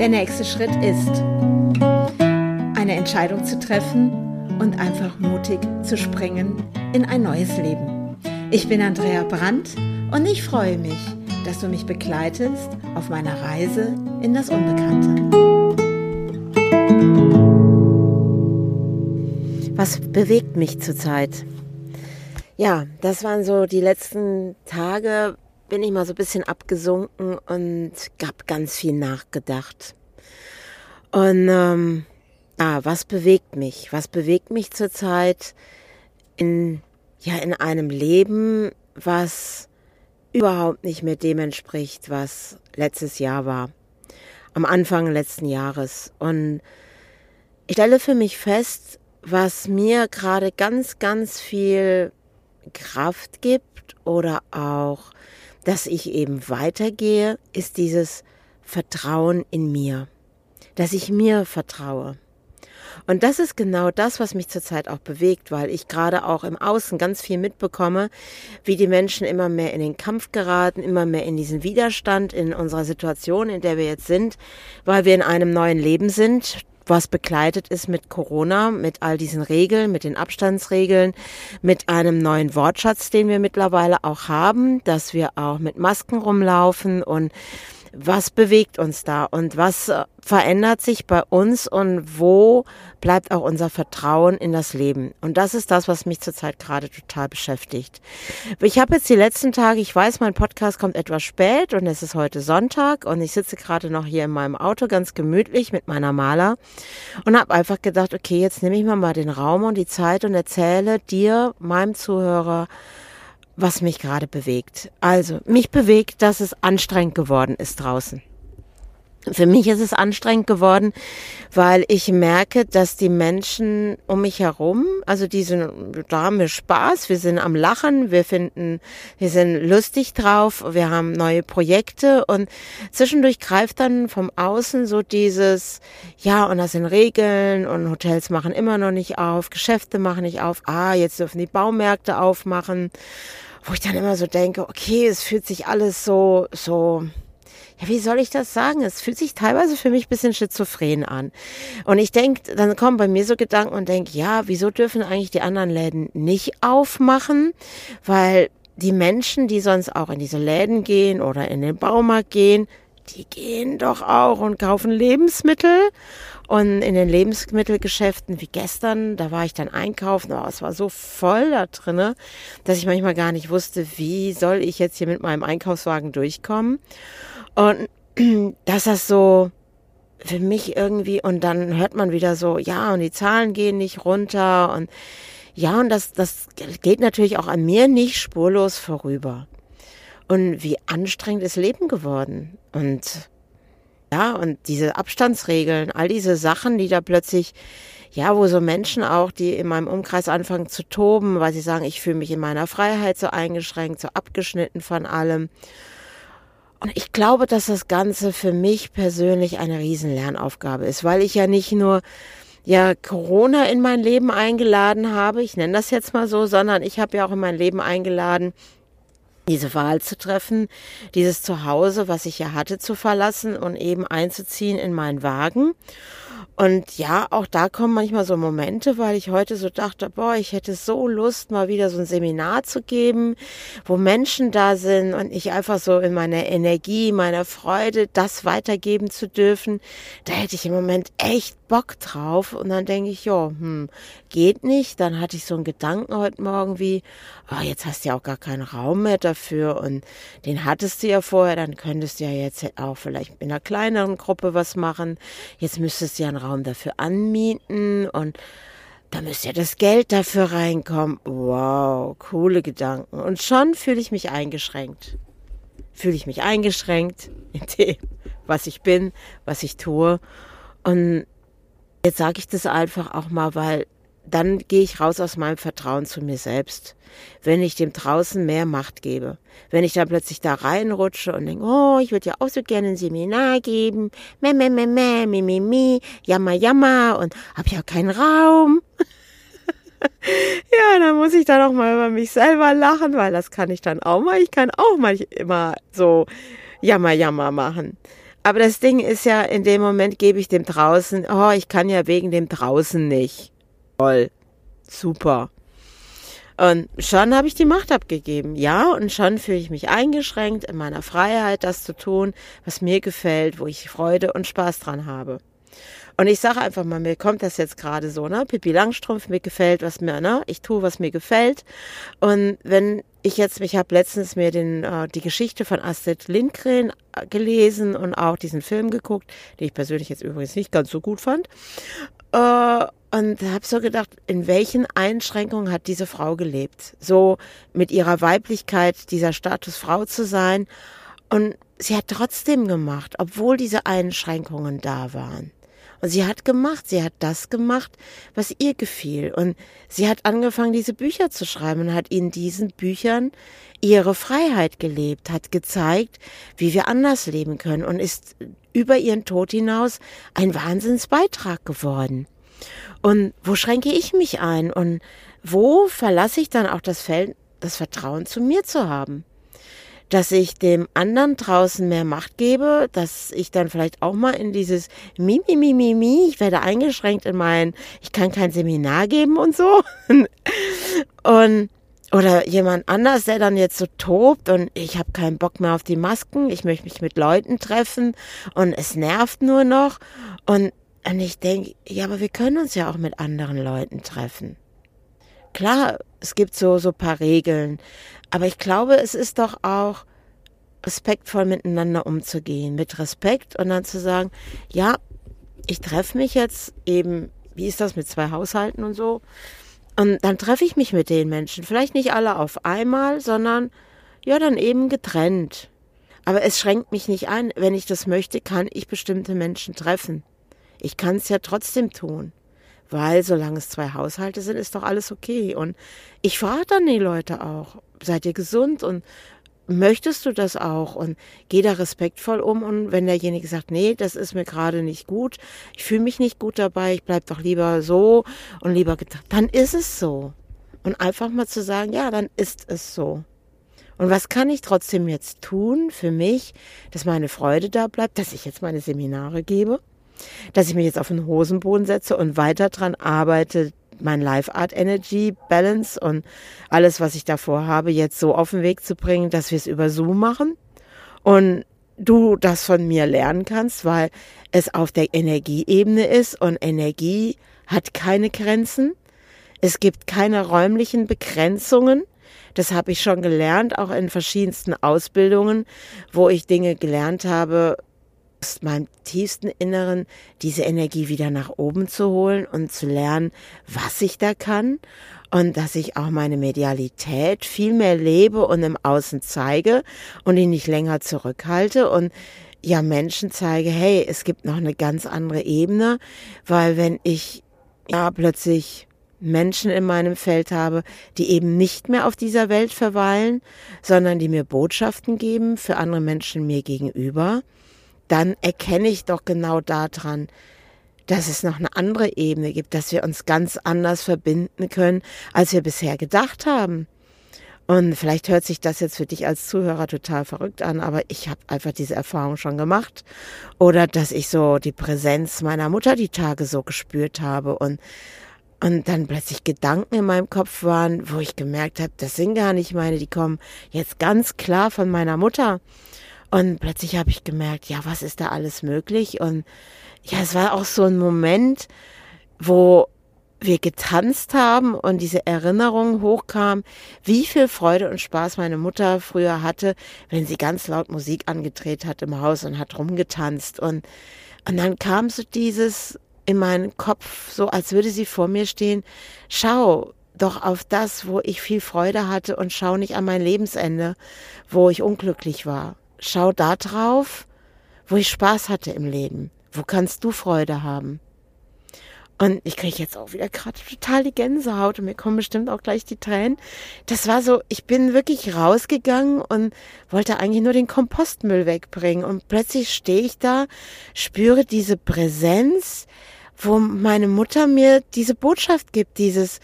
Der nächste Schritt ist, eine Entscheidung zu treffen und einfach mutig zu springen in ein neues Leben. Ich bin Andrea Brandt und ich freue mich, dass du mich begleitest auf meiner Reise in das Unbekannte. Was bewegt mich zurzeit? Ja, das waren so die letzten Tage, bin ich mal so ein bisschen abgesunken und hab ganz viel nachgedacht. Und ähm, ah, was bewegt mich? Was bewegt mich zurzeit in ja in einem Leben, was überhaupt nicht mehr dem entspricht, was letztes Jahr war, am Anfang letzten Jahres. Und ich stelle für mich fest, was mir gerade ganz, ganz viel Kraft gibt oder auch, dass ich eben weitergehe, ist dieses Vertrauen in mir, dass ich mir vertraue. Und das ist genau das, was mich zurzeit auch bewegt, weil ich gerade auch im Außen ganz viel mitbekomme, wie die Menschen immer mehr in den Kampf geraten, immer mehr in diesen Widerstand in unserer Situation, in der wir jetzt sind, weil wir in einem neuen Leben sind, was begleitet ist mit Corona, mit all diesen Regeln, mit den Abstandsregeln, mit einem neuen Wortschatz, den wir mittlerweile auch haben, dass wir auch mit Masken rumlaufen und was bewegt uns da und was äh, verändert sich bei uns und wo bleibt auch unser Vertrauen in das Leben. Und das ist das, was mich zurzeit gerade total beschäftigt. Ich habe jetzt die letzten Tage, ich weiß, mein Podcast kommt etwas spät und es ist heute Sonntag und ich sitze gerade noch hier in meinem Auto ganz gemütlich mit meiner Maler und habe einfach gedacht, okay, jetzt nehme ich mir mal den Raum und die Zeit und erzähle dir, meinem Zuhörer, was mich gerade bewegt. Also, mich bewegt, dass es anstrengend geworden ist draußen. Für mich ist es anstrengend geworden, weil ich merke, dass die Menschen um mich herum, also die sind, da haben wir Spaß, wir sind am Lachen, wir finden, wir sind lustig drauf, wir haben neue Projekte und zwischendurch greift dann vom Außen so dieses, ja, und das sind Regeln und Hotels machen immer noch nicht auf, Geschäfte machen nicht auf, ah, jetzt dürfen die Baumärkte aufmachen wo ich dann immer so denke, okay, es fühlt sich alles so, so, ja, wie soll ich das sagen? Es fühlt sich teilweise für mich bisschen schizophren an. Und ich denke, dann kommen bei mir so Gedanken und denke, ja, wieso dürfen eigentlich die anderen Läden nicht aufmachen? Weil die Menschen, die sonst auch in diese Läden gehen oder in den Baumarkt gehen, die gehen doch auch und kaufen Lebensmittel. Und in den Lebensmittelgeschäften wie gestern, da war ich dann einkaufen, oh, es war so voll da drinne, dass ich manchmal gar nicht wusste, wie soll ich jetzt hier mit meinem Einkaufswagen durchkommen. Und dass das so für mich irgendwie, und dann hört man wieder so, ja, und die Zahlen gehen nicht runter und ja, und das, das geht natürlich auch an mir nicht spurlos vorüber. Und wie anstrengend ist Leben geworden. Und ja, und diese Abstandsregeln, all diese Sachen, die da plötzlich, ja, wo so Menschen auch, die in meinem Umkreis anfangen zu toben, weil sie sagen, ich fühle mich in meiner Freiheit so eingeschränkt, so abgeschnitten von allem. Und ich glaube, dass das Ganze für mich persönlich eine riesen Lernaufgabe ist, weil ich ja nicht nur ja Corona in mein Leben eingeladen habe, ich nenne das jetzt mal so, sondern ich habe ja auch in mein Leben eingeladen, diese Wahl zu treffen, dieses Zuhause, was ich ja hatte, zu verlassen und eben einzuziehen in meinen Wagen. Und ja, auch da kommen manchmal so Momente, weil ich heute so dachte, boah, ich hätte so Lust, mal wieder so ein Seminar zu geben, wo Menschen da sind und ich einfach so in meiner Energie, meiner Freude, das weitergeben zu dürfen. Da hätte ich im Moment echt Bock drauf. Und dann denke ich, ja, hm, geht nicht. Dann hatte ich so einen Gedanken heute Morgen wie, oh, jetzt hast du ja auch gar keinen Raum mehr dafür und den hattest du ja vorher, dann könntest du ja jetzt auch vielleicht in einer kleineren Gruppe was machen. Jetzt müsstest du ja einen Raum dafür anmieten und da müsste ja das Geld dafür reinkommen. Wow, coole Gedanken. Und schon fühle ich mich eingeschränkt. Fühle ich mich eingeschränkt in dem, was ich bin, was ich tue. Und jetzt sage ich das einfach auch mal, weil dann gehe ich raus aus meinem Vertrauen zu mir selbst. Wenn ich dem draußen mehr Macht gebe. Wenn ich dann plötzlich da reinrutsche und denke, oh, ich würde ja auch so gerne ein Seminar geben. Meh, meh, meh, meh, mi, mi, mi, jammer, jammer und hab ja keinen Raum. ja, dann muss ich dann auch mal über mich selber lachen, weil das kann ich dann auch mal. Ich kann auch mal immer so jammer, jammer machen. Aber das Ding ist ja, in dem Moment gebe ich dem draußen, oh, ich kann ja wegen dem draußen nicht. Toll. Super. Und schon habe ich die Macht abgegeben, ja, und schon fühle ich mich eingeschränkt in meiner Freiheit, das zu tun, was mir gefällt, wo ich Freude und Spaß dran habe. Und ich sage einfach mal, mir kommt das jetzt gerade so, ne? Pippi Langstrumpf, mir gefällt, was mir, ne? Ich tue, was mir gefällt. Und wenn ich jetzt, ich habe letztens mir den, äh, die Geschichte von Astrid Lindgren äh, gelesen und auch diesen Film geguckt, den ich persönlich jetzt übrigens nicht ganz so gut fand. Äh, und habe so gedacht, in welchen Einschränkungen hat diese Frau gelebt? So mit ihrer Weiblichkeit, dieser Status Frau zu sein. Und sie hat trotzdem gemacht, obwohl diese Einschränkungen da waren. Und sie hat gemacht, sie hat das gemacht, was ihr gefiel. Und sie hat angefangen, diese Bücher zu schreiben und hat in diesen Büchern ihre Freiheit gelebt, hat gezeigt, wie wir anders leben können und ist über ihren Tod hinaus ein Wahnsinnsbeitrag geworden. Und wo schränke ich mich ein? Und wo verlasse ich dann auch das Feld, das Vertrauen zu mir zu haben? Dass ich dem anderen draußen mehr Macht gebe, dass ich dann vielleicht auch mal in dieses Mi, Mi, Mi, Mi, Mi, ich werde eingeschränkt in meinen, ich kann kein Seminar geben und so. und oder jemand anders, der dann jetzt so tobt und ich habe keinen Bock mehr auf die Masken, ich möchte mich mit Leuten treffen und es nervt nur noch und und ich denke, ja, aber wir können uns ja auch mit anderen Leuten treffen. Klar, es gibt so so paar Regeln, aber ich glaube, es ist doch auch respektvoll miteinander umzugehen, mit Respekt und dann zu sagen, ja, ich treffe mich jetzt eben, wie ist das mit zwei Haushalten und so? Und dann treffe ich mich mit den Menschen, vielleicht nicht alle auf einmal, sondern ja, dann eben getrennt. Aber es schränkt mich nicht ein. Wenn ich das möchte, kann ich bestimmte Menschen treffen. Ich kann es ja trotzdem tun. Weil solange es zwei Haushalte sind, ist doch alles okay. Und ich frage dann die Leute auch, seid ihr gesund und möchtest du das auch? Und geh da respektvoll um. Und wenn derjenige sagt, nee, das ist mir gerade nicht gut, ich fühle mich nicht gut dabei, ich bleib doch lieber so und lieber getan, dann ist es so. Und einfach mal zu sagen, ja, dann ist es so. Und was kann ich trotzdem jetzt tun für mich, dass meine Freude da bleibt, dass ich jetzt meine Seminare gebe? Dass ich mich jetzt auf den Hosenboden setze und weiter dran arbeite, mein Life Art Energy Balance und alles, was ich davor habe, jetzt so auf den Weg zu bringen, dass wir es über Zoom machen und du das von mir lernen kannst, weil es auf der Energieebene ist und Energie hat keine Grenzen. Es gibt keine räumlichen Begrenzungen. Das habe ich schon gelernt, auch in verschiedensten Ausbildungen, wo ich Dinge gelernt habe, aus meinem tiefsten Inneren diese Energie wieder nach oben zu holen und zu lernen, was ich da kann und dass ich auch meine Medialität viel mehr lebe und im Außen zeige und ihn nicht länger zurückhalte und ja Menschen zeige, hey, es gibt noch eine ganz andere Ebene, weil wenn ich ja plötzlich Menschen in meinem Feld habe, die eben nicht mehr auf dieser Welt verweilen, sondern die mir Botschaften geben für andere Menschen mir gegenüber, dann erkenne ich doch genau daran, dass es noch eine andere Ebene gibt, dass wir uns ganz anders verbinden können, als wir bisher gedacht haben. Und vielleicht hört sich das jetzt für dich als Zuhörer total verrückt an, aber ich habe einfach diese Erfahrung schon gemacht. Oder dass ich so die Präsenz meiner Mutter die Tage so gespürt habe und und dann plötzlich Gedanken in meinem Kopf waren, wo ich gemerkt habe, das sind gar nicht meine, die kommen jetzt ganz klar von meiner Mutter. Und plötzlich habe ich gemerkt, ja, was ist da alles möglich? Und ja, es war auch so ein Moment, wo wir getanzt haben und diese Erinnerung hochkam, wie viel Freude und Spaß meine Mutter früher hatte, wenn sie ganz laut Musik angedreht hat im Haus und hat rumgetanzt. Und, und dann kam so dieses in meinen Kopf, so als würde sie vor mir stehen, schau doch auf das, wo ich viel Freude hatte und schau nicht an mein Lebensende, wo ich unglücklich war schau da drauf, wo ich Spaß hatte im Leben. Wo kannst du Freude haben? Und ich kriege jetzt auch wieder gerade total die Gänsehaut und mir kommen bestimmt auch gleich die Tränen. Das war so, ich bin wirklich rausgegangen und wollte eigentlich nur den Kompostmüll wegbringen. Und plötzlich stehe ich da, spüre diese Präsenz, wo meine Mutter mir diese Botschaft gibt, dieses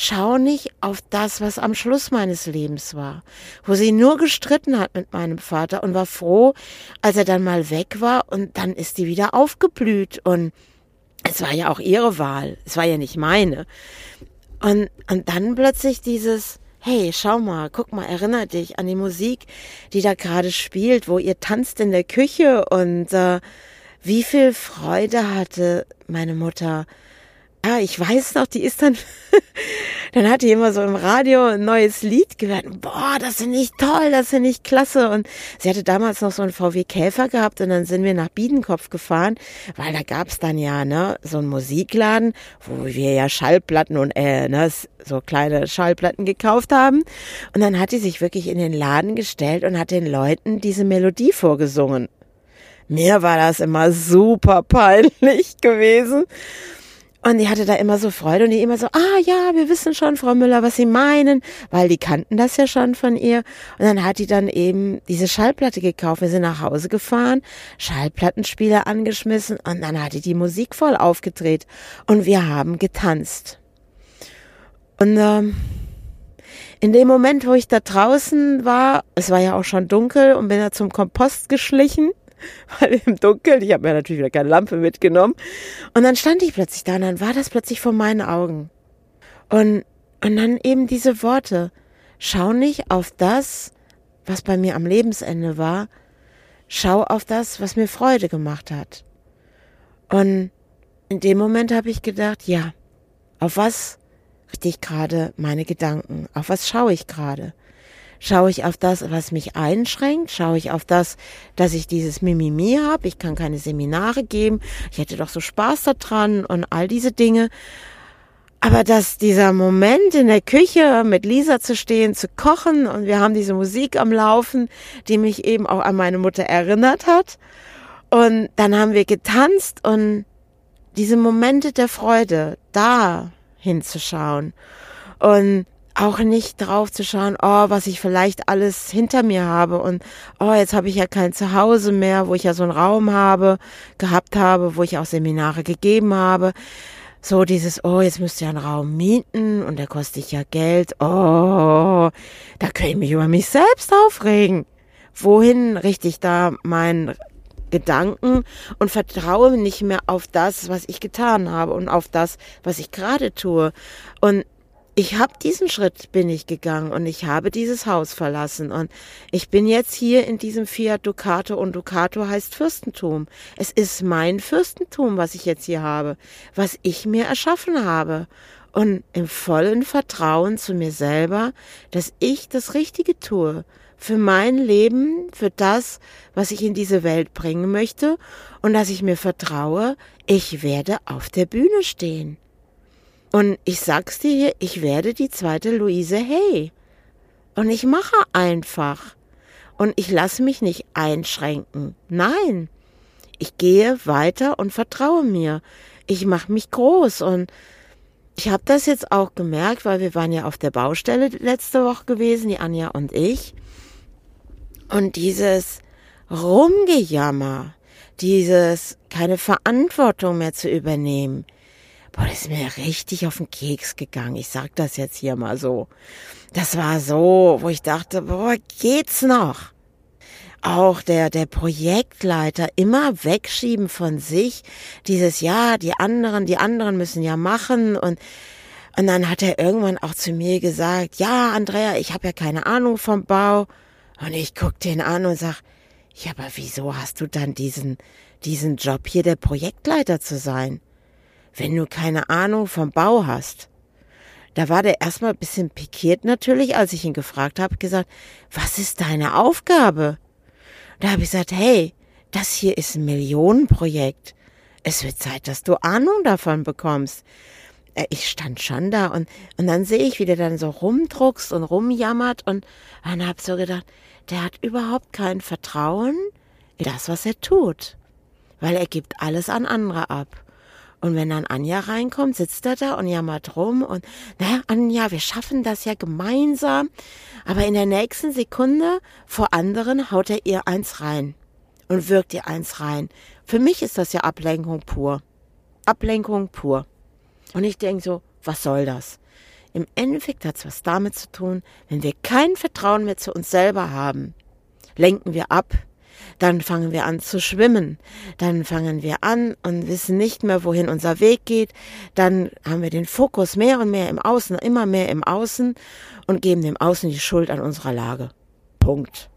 schau nicht auf das, was am Schluss meines Lebens war, wo sie nur gestritten hat mit meinem Vater und war froh, als er dann mal weg war und dann ist die wieder aufgeblüht. Und es war ja auch ihre Wahl, es war ja nicht meine. Und, und dann plötzlich dieses, hey, schau mal, guck mal, erinnere dich an die Musik, die da gerade spielt, wo ihr tanzt in der Küche. Und äh, wie viel Freude hatte meine Mutter. Ja, ich weiß noch, die ist dann, dann hat die immer so im Radio ein neues Lied gehört. Boah, das finde ich toll, das finde ich klasse. Und sie hatte damals noch so einen VW Käfer gehabt und dann sind wir nach Biedenkopf gefahren, weil da gab's dann ja, ne, so einen Musikladen, wo wir ja Schallplatten und, äh, ne, so kleine Schallplatten gekauft haben. Und dann hat die sich wirklich in den Laden gestellt und hat den Leuten diese Melodie vorgesungen. Mir war das immer super peinlich gewesen. Und die hatte da immer so Freude und die immer so, ah ja, wir wissen schon, Frau Müller, was Sie meinen, weil die kannten das ja schon von ihr. Und dann hat die dann eben diese Schallplatte gekauft. Wir sind nach Hause gefahren, Schallplattenspieler angeschmissen und dann hat die die Musik voll aufgedreht und wir haben getanzt. Und ähm, in dem Moment, wo ich da draußen war, es war ja auch schon dunkel und bin da zum Kompost geschlichen weil im Dunkeln, ich habe mir natürlich wieder keine Lampe mitgenommen. Und dann stand ich plötzlich da und dann war das plötzlich vor meinen Augen. Und, und dann eben diese Worte. Schau nicht auf das, was bei mir am Lebensende war. Schau auf das, was mir Freude gemacht hat. Und in dem Moment habe ich gedacht, ja, auf was richte ich gerade meine Gedanken? Auf was schaue ich gerade? Schaue ich auf das, was mich einschränkt? Schaue ich auf das, dass ich dieses Mimimi habe? Ich kann keine Seminare geben. Ich hätte doch so Spaß daran und all diese Dinge. Aber dass dieser Moment in der Küche mit Lisa zu stehen, zu kochen und wir haben diese Musik am Laufen, die mich eben auch an meine Mutter erinnert hat. Und dann haben wir getanzt und diese Momente der Freude, da hinzuschauen. Und auch nicht drauf zu schauen, oh, was ich vielleicht alles hinter mir habe und oh, jetzt habe ich ja kein Zuhause mehr, wo ich ja so einen Raum habe, gehabt habe, wo ich auch Seminare gegeben habe. So dieses, oh, jetzt müsst ihr einen Raum mieten und der kostet ja Geld. Oh, da kann ich mich über mich selbst aufregen. Wohin richte ich da meinen Gedanken und vertraue nicht mehr auf das, was ich getan habe und auf das, was ich gerade tue. Und ich habe diesen Schritt bin ich gegangen und ich habe dieses Haus verlassen und ich bin jetzt hier in diesem Fiat Ducato und Ducato heißt Fürstentum. Es ist mein Fürstentum, was ich jetzt hier habe, was ich mir erschaffen habe und im vollen Vertrauen zu mir selber, dass ich das Richtige tue für mein Leben, für das, was ich in diese Welt bringen möchte und dass ich mir vertraue, ich werde auf der Bühne stehen. Und ich sag's dir hier, ich werde die zweite Luise Hay. Und ich mache einfach. Und ich lasse mich nicht einschränken. Nein. Ich gehe weiter und vertraue mir. Ich mache mich groß und ich habe das jetzt auch gemerkt, weil wir waren ja auf der Baustelle letzte Woche gewesen, die Anja und ich. Und dieses Rumgejammer, dieses keine Verantwortung mehr zu übernehmen, boah, das ist mir richtig auf den Keks gegangen. Ich sag das jetzt hier mal so. Das war so, wo ich dachte, boah, geht's noch? Auch der, der Projektleiter immer wegschieben von sich. Dieses, ja, die anderen, die anderen müssen ja machen und, und dann hat er irgendwann auch zu mir gesagt, ja, Andrea, ich habe ja keine Ahnung vom Bau. Und ich guck den an und sag, ja, aber wieso hast du dann diesen, diesen Job hier der Projektleiter zu sein? Wenn du keine Ahnung vom Bau hast. Da war der erstmal ein bisschen pikiert natürlich, als ich ihn gefragt habe, gesagt, was ist deine Aufgabe? Da habe ich gesagt, hey, das hier ist ein Millionenprojekt. Es wird Zeit, dass du Ahnung davon bekommst. Äh, ich stand schon da und, und dann sehe ich, wie der dann so rumdruckst und rumjammert und dann habe so gedacht, der hat überhaupt kein Vertrauen in das, was er tut. Weil er gibt alles an andere ab. Und wenn dann Anja reinkommt, sitzt er da und jammert rum und, naja, Anja, wir schaffen das ja gemeinsam. Aber in der nächsten Sekunde vor anderen haut er ihr eins rein und wirkt ihr eins rein. Für mich ist das ja Ablenkung pur. Ablenkung pur. Und ich denke so, was soll das? im Endeffekt hat es was damit zu tun, wenn wir kein Vertrauen mehr zu uns selber haben, lenken wir ab, dann fangen wir an zu schwimmen, dann fangen wir an und wissen nicht mehr, wohin unser Weg geht, dann haben wir den Fokus mehr und mehr im Außen, immer mehr im Außen und geben dem Außen die Schuld an unserer Lage. Punkt.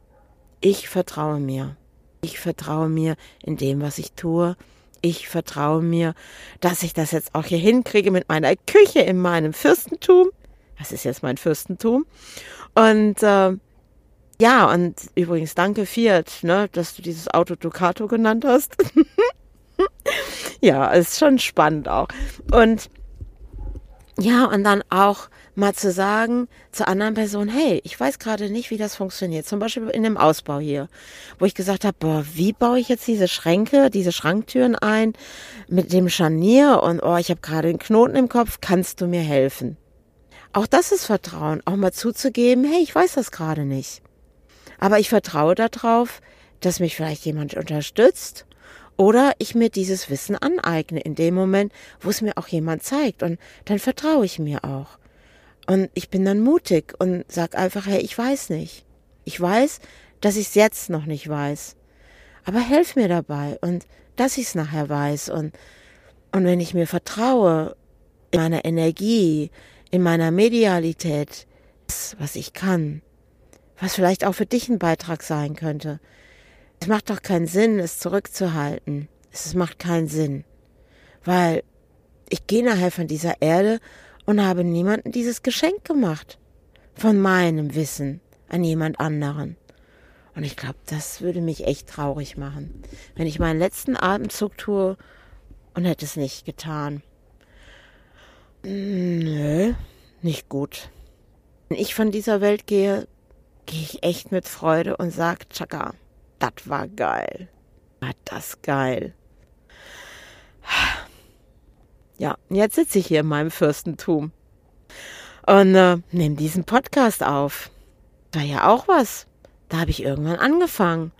Ich vertraue mir. Ich vertraue mir in dem, was ich tue. Ich vertraue mir, dass ich das jetzt auch hier hinkriege mit meiner Küche in meinem Fürstentum. Das ist jetzt mein Fürstentum. Und äh, ja, und übrigens danke Fiat, ne, dass du dieses Auto Ducato genannt hast. ja, ist schon spannend auch. Und ja, und dann auch mal zu sagen zur anderen Person, hey, ich weiß gerade nicht, wie das funktioniert. Zum Beispiel in dem Ausbau hier, wo ich gesagt habe, boah, wie baue ich jetzt diese Schränke, diese Schranktüren ein mit dem Scharnier und oh, ich habe gerade einen Knoten im Kopf, kannst du mir helfen? Auch das ist Vertrauen, auch mal zuzugeben, hey, ich weiß das gerade nicht. Aber ich vertraue darauf, dass mich vielleicht jemand unterstützt oder ich mir dieses Wissen aneigne in dem Moment, wo es mir auch jemand zeigt. Und dann vertraue ich mir auch. Und ich bin dann mutig und sag einfach, hey, ich weiß nicht. Ich weiß, dass ich es jetzt noch nicht weiß. Aber helf mir dabei und dass ich es nachher weiß. Und, und wenn ich mir vertraue, in meiner Energie, in meiner Medialität, das, was ich kann, was vielleicht auch für dich ein Beitrag sein könnte. Es macht doch keinen Sinn, es zurückzuhalten. Es macht keinen Sinn. Weil ich gehe nachher von dieser Erde und habe niemandem dieses Geschenk gemacht. Von meinem Wissen an jemand anderen. Und ich glaube, das würde mich echt traurig machen, wenn ich meinen letzten Atemzug tue und hätte es nicht getan. Nö, nicht gut. Wenn ich von dieser Welt gehe, gehe ich echt mit Freude und sage, Chaka, das war geil. War das geil. Ja, jetzt sitze ich hier in meinem Fürstentum und äh, nehme diesen Podcast auf. War ja auch was. Da habe ich irgendwann angefangen.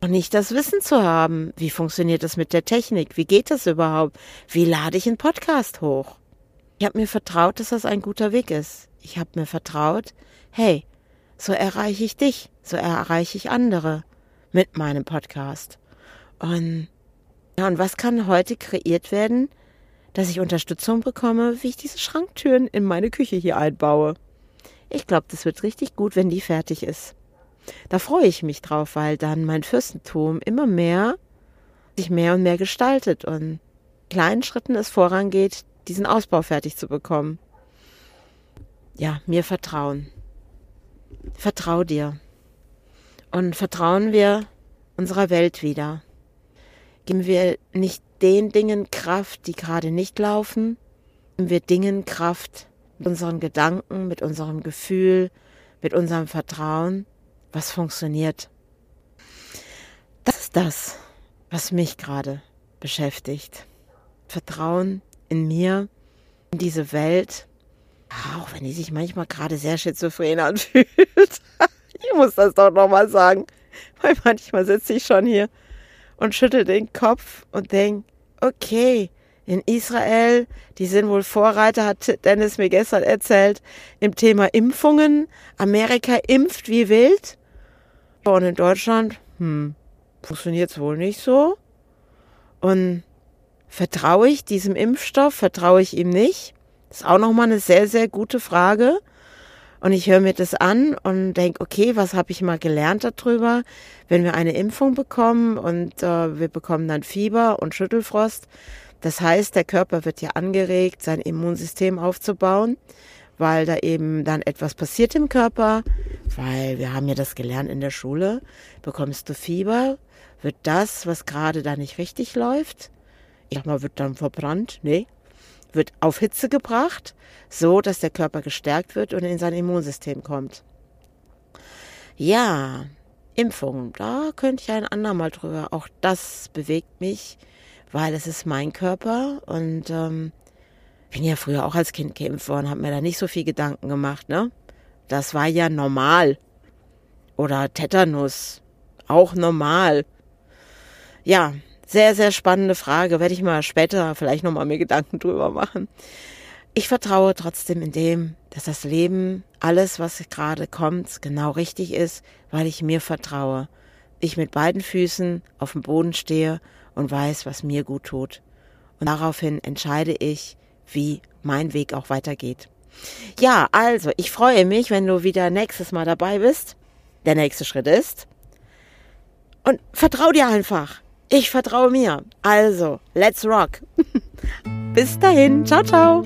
Und nicht das Wissen zu haben, wie funktioniert das mit der Technik, wie geht das überhaupt, wie lade ich einen Podcast hoch. Ich habe mir vertraut, dass das ein guter Weg ist. Ich habe mir vertraut, hey, so erreiche ich dich, so erreiche ich andere mit meinem Podcast. Und ja, und was kann heute kreiert werden, dass ich Unterstützung bekomme, wie ich diese Schranktüren in meine Küche hier einbaue? Ich glaube, das wird richtig gut, wenn die fertig ist. Da freue ich mich drauf, weil dann mein Fürstentum immer mehr sich mehr und mehr gestaltet und kleinen Schritten es vorangeht, diesen Ausbau fertig zu bekommen. Ja, mir vertrauen. Vertrau dir. Und vertrauen wir unserer Welt wieder. Geben wir nicht den Dingen Kraft, die gerade nicht laufen. Geben wir Dingen Kraft mit unseren Gedanken, mit unserem Gefühl, mit unserem Vertrauen, was funktioniert. Das ist das, was mich gerade beschäftigt. Vertrauen in mir, in diese Welt, auch wenn die sich manchmal gerade sehr schizophren anfühlt. ich muss das doch nochmal sagen. Weil manchmal sitze ich schon hier und schüttel den Kopf und denke, okay, in Israel, die sind wohl Vorreiter, hat Dennis mir gestern erzählt, im Thema Impfungen. Amerika impft wie wild. Und in Deutschland, hm, funktioniert es wohl nicht so. Und vertraue ich diesem Impfstoff, vertraue ich ihm nicht? Das ist auch nochmal eine sehr, sehr gute Frage. Und ich höre mir das an und denke, okay, was habe ich mal gelernt darüber? Wenn wir eine Impfung bekommen und äh, wir bekommen dann Fieber und Schüttelfrost, das heißt, der Körper wird ja angeregt, sein Immunsystem aufzubauen, weil da eben dann etwas passiert im Körper, weil wir haben ja das gelernt in der Schule, bekommst du Fieber, wird das, was gerade da nicht richtig läuft, ich sag mal, wird dann verbrannt, nee, wird auf Hitze gebracht, so dass der Körper gestärkt wird und in sein Immunsystem kommt. Ja, Impfung, da könnte ich ein andermal drüber. Auch das bewegt mich, weil es ist mein Körper und ähm, bin ja früher auch als Kind geimpft worden, habe mir da nicht so viel Gedanken gemacht, ne? Das war ja normal. Oder Tetanus, auch normal. Ja, sehr, sehr spannende Frage. Werde ich mal später vielleicht nochmal mir Gedanken drüber machen. ich vertraue trotzdem in dem, dass das Leben, alles, was gerade kommt, genau richtig ist, weil ich mir vertraue. Ich mit beiden Füßen auf dem Boden stehe und weiß, was mir gut tut. Und daraufhin entscheide ich, wie mein Weg auch weitergeht. Ja, also, ich freue mich, wenn du wieder nächstes Mal dabei bist. Der nächste Schritt ist. Und vertrau dir einfach. Ich vertraue mir. Also, let's rock. Bis dahin. Ciao, ciao.